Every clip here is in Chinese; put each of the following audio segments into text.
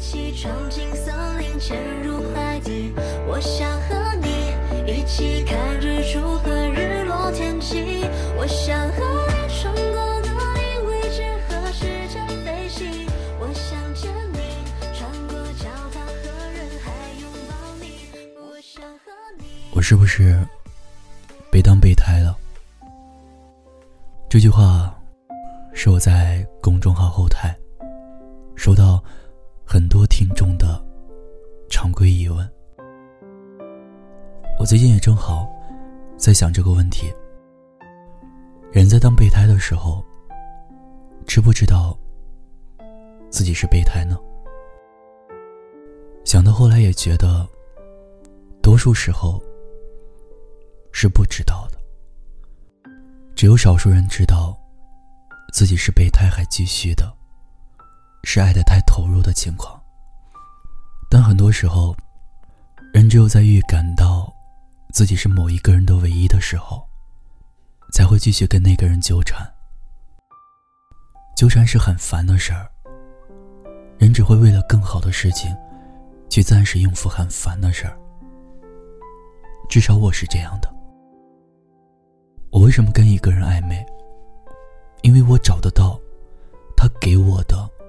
起闯进森林，潜入海底。我想和你一起看日出和日落天气。我想和你穿过格林威治和时间飞行。我想见你，穿过教堂和人海拥抱你。我想和你。我是不是被当备胎了？这句话是我在公众号后台收到很多听众的常规疑问。我最近也正好在想这个问题：人在当备胎的时候，知不知道自己是备胎呢？想到后来也觉得，多数时候是不知道的。只有少数人知道，自己是备胎还继续的，是爱的太投入的情况。但很多时候，人只有在预感到自己是某一个人的唯一的时候，才会继续跟那个人纠缠。纠缠是很烦的事儿，人只会为了更好的事情，去暂时应付很烦的事儿。至少我是这样的。我为什么跟一个人暧昧？因为我找得到他给我的“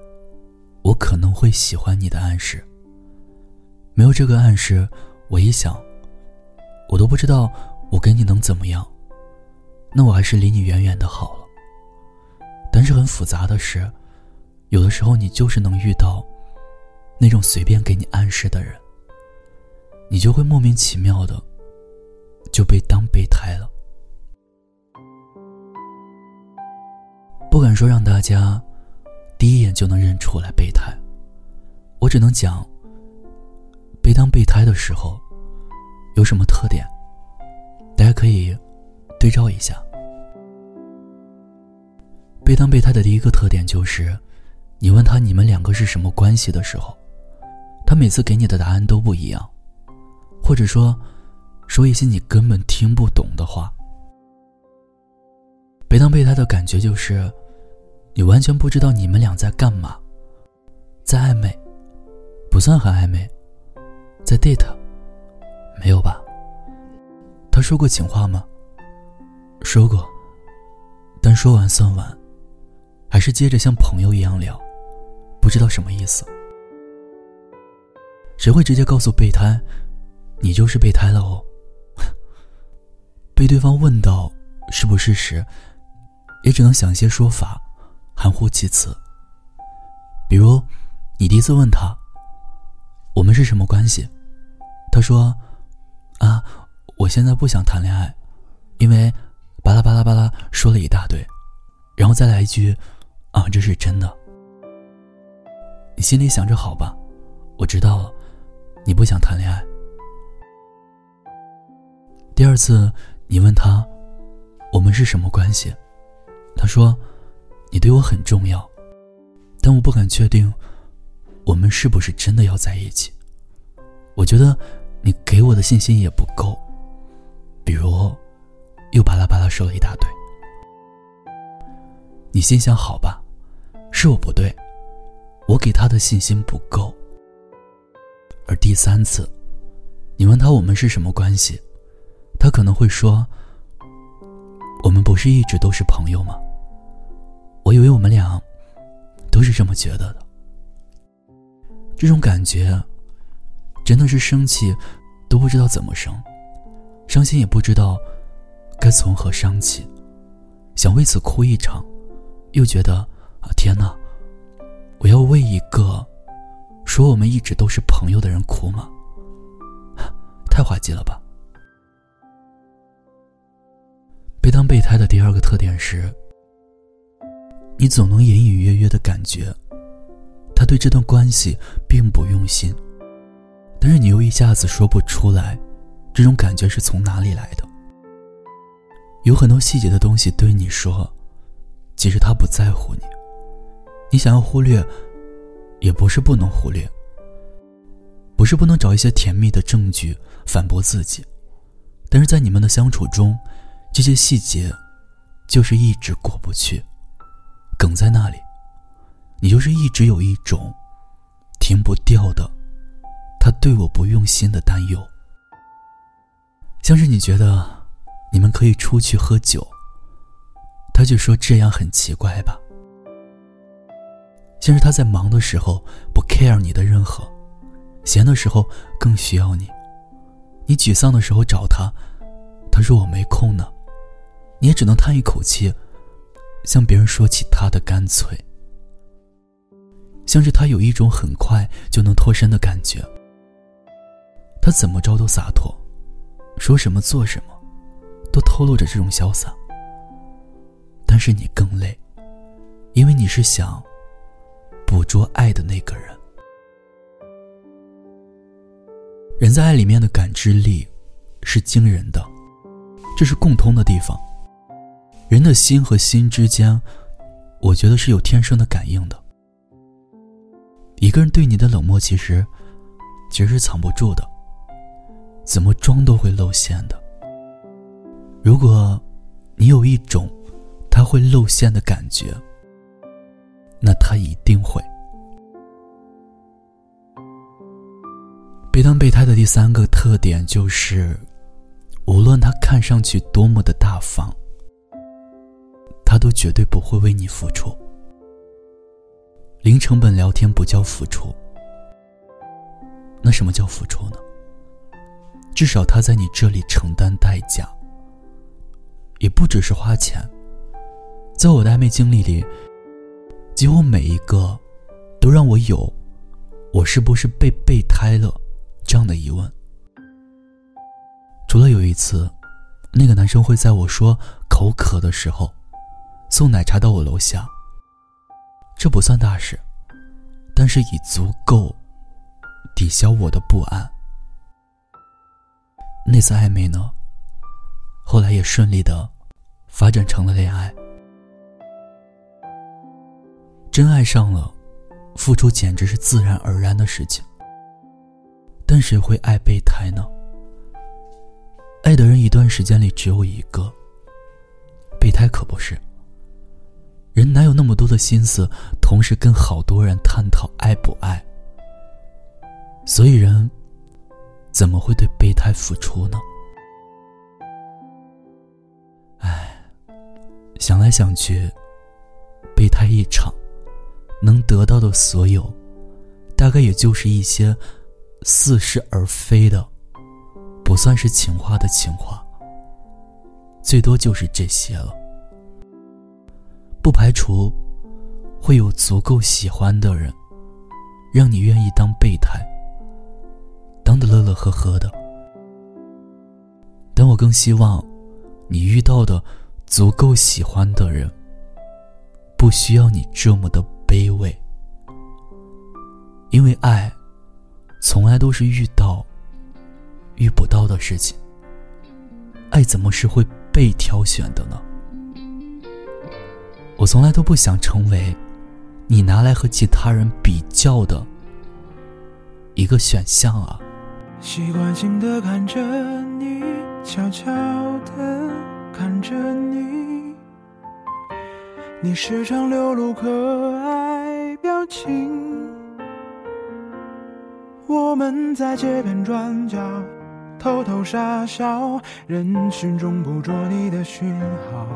我可能会喜欢你”的暗示。没有这个暗示，我一想，我都不知道我跟你能怎么样。那我还是离你远远的好了。但是很复杂的是，有的时候你就是能遇到那种随便给你暗示的人，你就会莫名其妙的就被当备胎了。不敢说让大家第一眼就能认出来备胎，我只能讲被当备胎的时候有什么特点，大家可以对照一下。被当备胎的第一个特点就是，你问他你们两个是什么关系的时候，他每次给你的答案都不一样，或者说说一些你根本听不懂的话。被当备胎的感觉就是。你完全不知道你们俩在干嘛，在暧昧，不算很暧昧，在 date，没有吧？他说过情话吗？说过，但说完算完，还是接着像朋友一样聊，不知道什么意思。谁会直接告诉备胎，你就是备胎了哦？被对方问到是不是时，也只能想些说法。含糊其辞。比如，你第一次问他：“我们是什么关系？”他说：“啊，我现在不想谈恋爱，因为巴拉巴拉巴拉说了一大堆，然后再来一句：‘啊，这是真的。’你心里想着好吧，我知道了，你不想谈恋爱。第二次，你问他：‘我们是什么关系？’他说。”你对我很重要，但我不敢确定，我们是不是真的要在一起。我觉得你给我的信心也不够，比如又巴拉巴拉说了一大堆。你心想好吧，是我不对，我给他的信心不够。而第三次，你问他我们是什么关系，他可能会说：“我们不是一直都是朋友吗？”我以为我们俩都是这么觉得的。这种感觉真的是生气都不知道怎么生，伤心也不知道该从何伤起，想为此哭一场，又觉得啊天哪，我要为一个说我们一直都是朋友的人哭吗？太滑稽了吧！被当备胎的第二个特点是。你总能隐隐约约的感觉，他对这段关系并不用心，但是你又一下子说不出来，这种感觉是从哪里来的？有很多细节的东西对你说，其实他不在乎你，你想要忽略，也不是不能忽略，不是不能找一些甜蜜的证据反驳自己，但是在你们的相处中，这些细节，就是一直过不去。梗在那里，你就是一直有一种停不掉的，他对我不用心的担忧。像是你觉得你们可以出去喝酒，他就说这样很奇怪吧。像是他在忙的时候不 care 你的任何，闲的时候更需要你。你沮丧的时候找他，他说我没空呢，你也只能叹一口气，向别人说起他的干脆。像是他有一种很快就能脱身的感觉，他怎么着都洒脱，说什么做什么，都透露着这种潇洒。但是你更累，因为你是想。捕捉爱的那个人，人在爱里面的感知力是惊人的，这是共通的地方。人的心和心之间，我觉得是有天生的感应的。一个人对你的冷漠，其实其实是藏不住的，怎么装都会露馅的。如果你有一种他会露馅的感觉。那他一定会。备当备胎的第三个特点就是，无论他看上去多么的大方，他都绝对不会为你付出。零成本聊天不叫付出，那什么叫付出呢？至少他在你这里承担代价，也不只是花钱。在我的暧昧经历里。几乎每一个，都让我有“我是不是被备胎了”这样的疑问。除了有一次，那个男生会在我说口渴的时候，送奶茶到我楼下。这不算大事，但是已足够抵消我的不安。那次暧昧呢，后来也顺利的发展成了恋爱。真爱上了，付出简直是自然而然的事情。但谁会爱备胎呢？爱的人一段时间里只有一个，备胎可不是。人哪有那么多的心思，同时跟好多人探讨爱不爱？所以人怎么会对备胎付出呢？唉，想来想去，备胎一场。能得到的所有，大概也就是一些似是而非的，不算是情话的情话，最多就是这些了。不排除会有足够喜欢的人，让你愿意当备胎，当的乐乐呵呵的。但我更希望，你遇到的足够喜欢的人，不需要你这么的。卑微，因为爱，从来都是遇到、遇不到的事情。爱怎么是会被挑选的呢？我从来都不想成为你拿来和其他人比较的一个选项啊。习惯性的看着你，悄悄的看着你。你时常流露可爱表情，我们在街边转角偷偷傻笑，人群中捕捉你的讯号，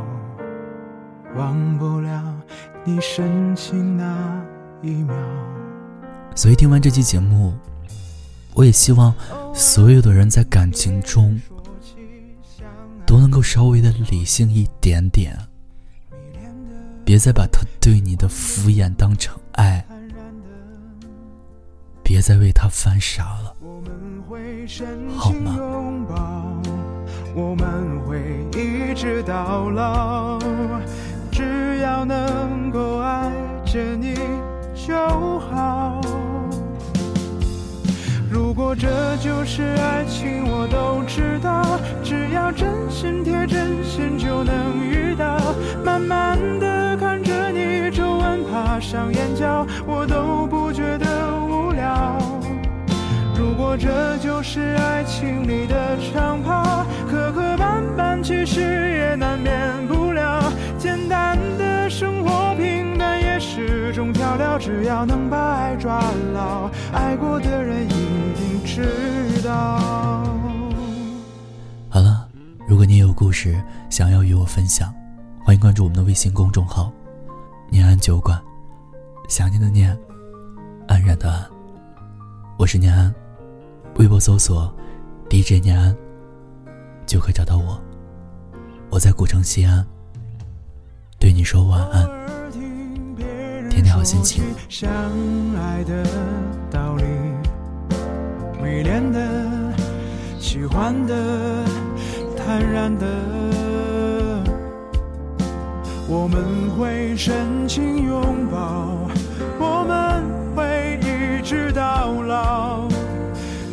忘不了你深情那一秒。所以听完这期节目，我也希望所有的人在感情中都能够稍微的理性一点点。别再把他对你的敷衍当成爱，别再为他犯傻了，好吗？我们会一直到老，爱着你就好。如果这就是爱情，我都知道，只要真心贴真心就能遇到，慢慢的看着你皱纹爬。上眼角，我都不这就是爱情里的长跑，磕磕绊绊其实也难免不了。简单的生活，平淡也是种调料。只要能把爱抓牢，爱过的人一定知道。好了，如果你有故事想要与我分享，欢迎关注我们的微信公众号“念安酒馆”。想念的念，安然的安。我是念安，微博搜索 DJ 念安就可以找到我。我在古城西安，对你说晚安，天天好心情。相爱的道理，迷恋的、喜欢的、坦然的，我们会深情拥抱，我们会一直到老，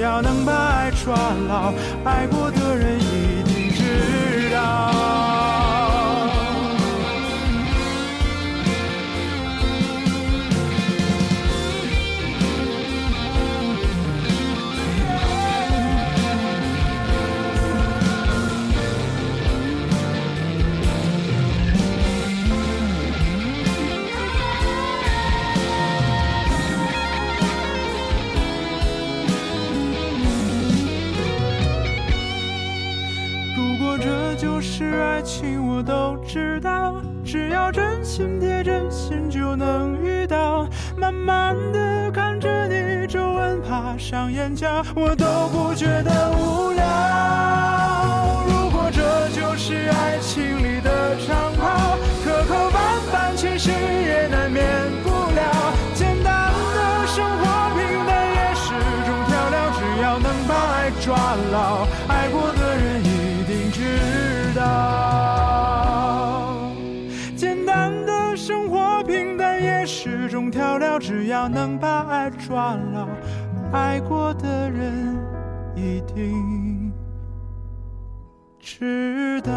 要能把爱抓牢，爱过的人真心贴真心，就能遇到。慢慢的看着你皱纹爬上眼角，我都不觉得无聊。只要能把爱抓牢爱过的人一定知道。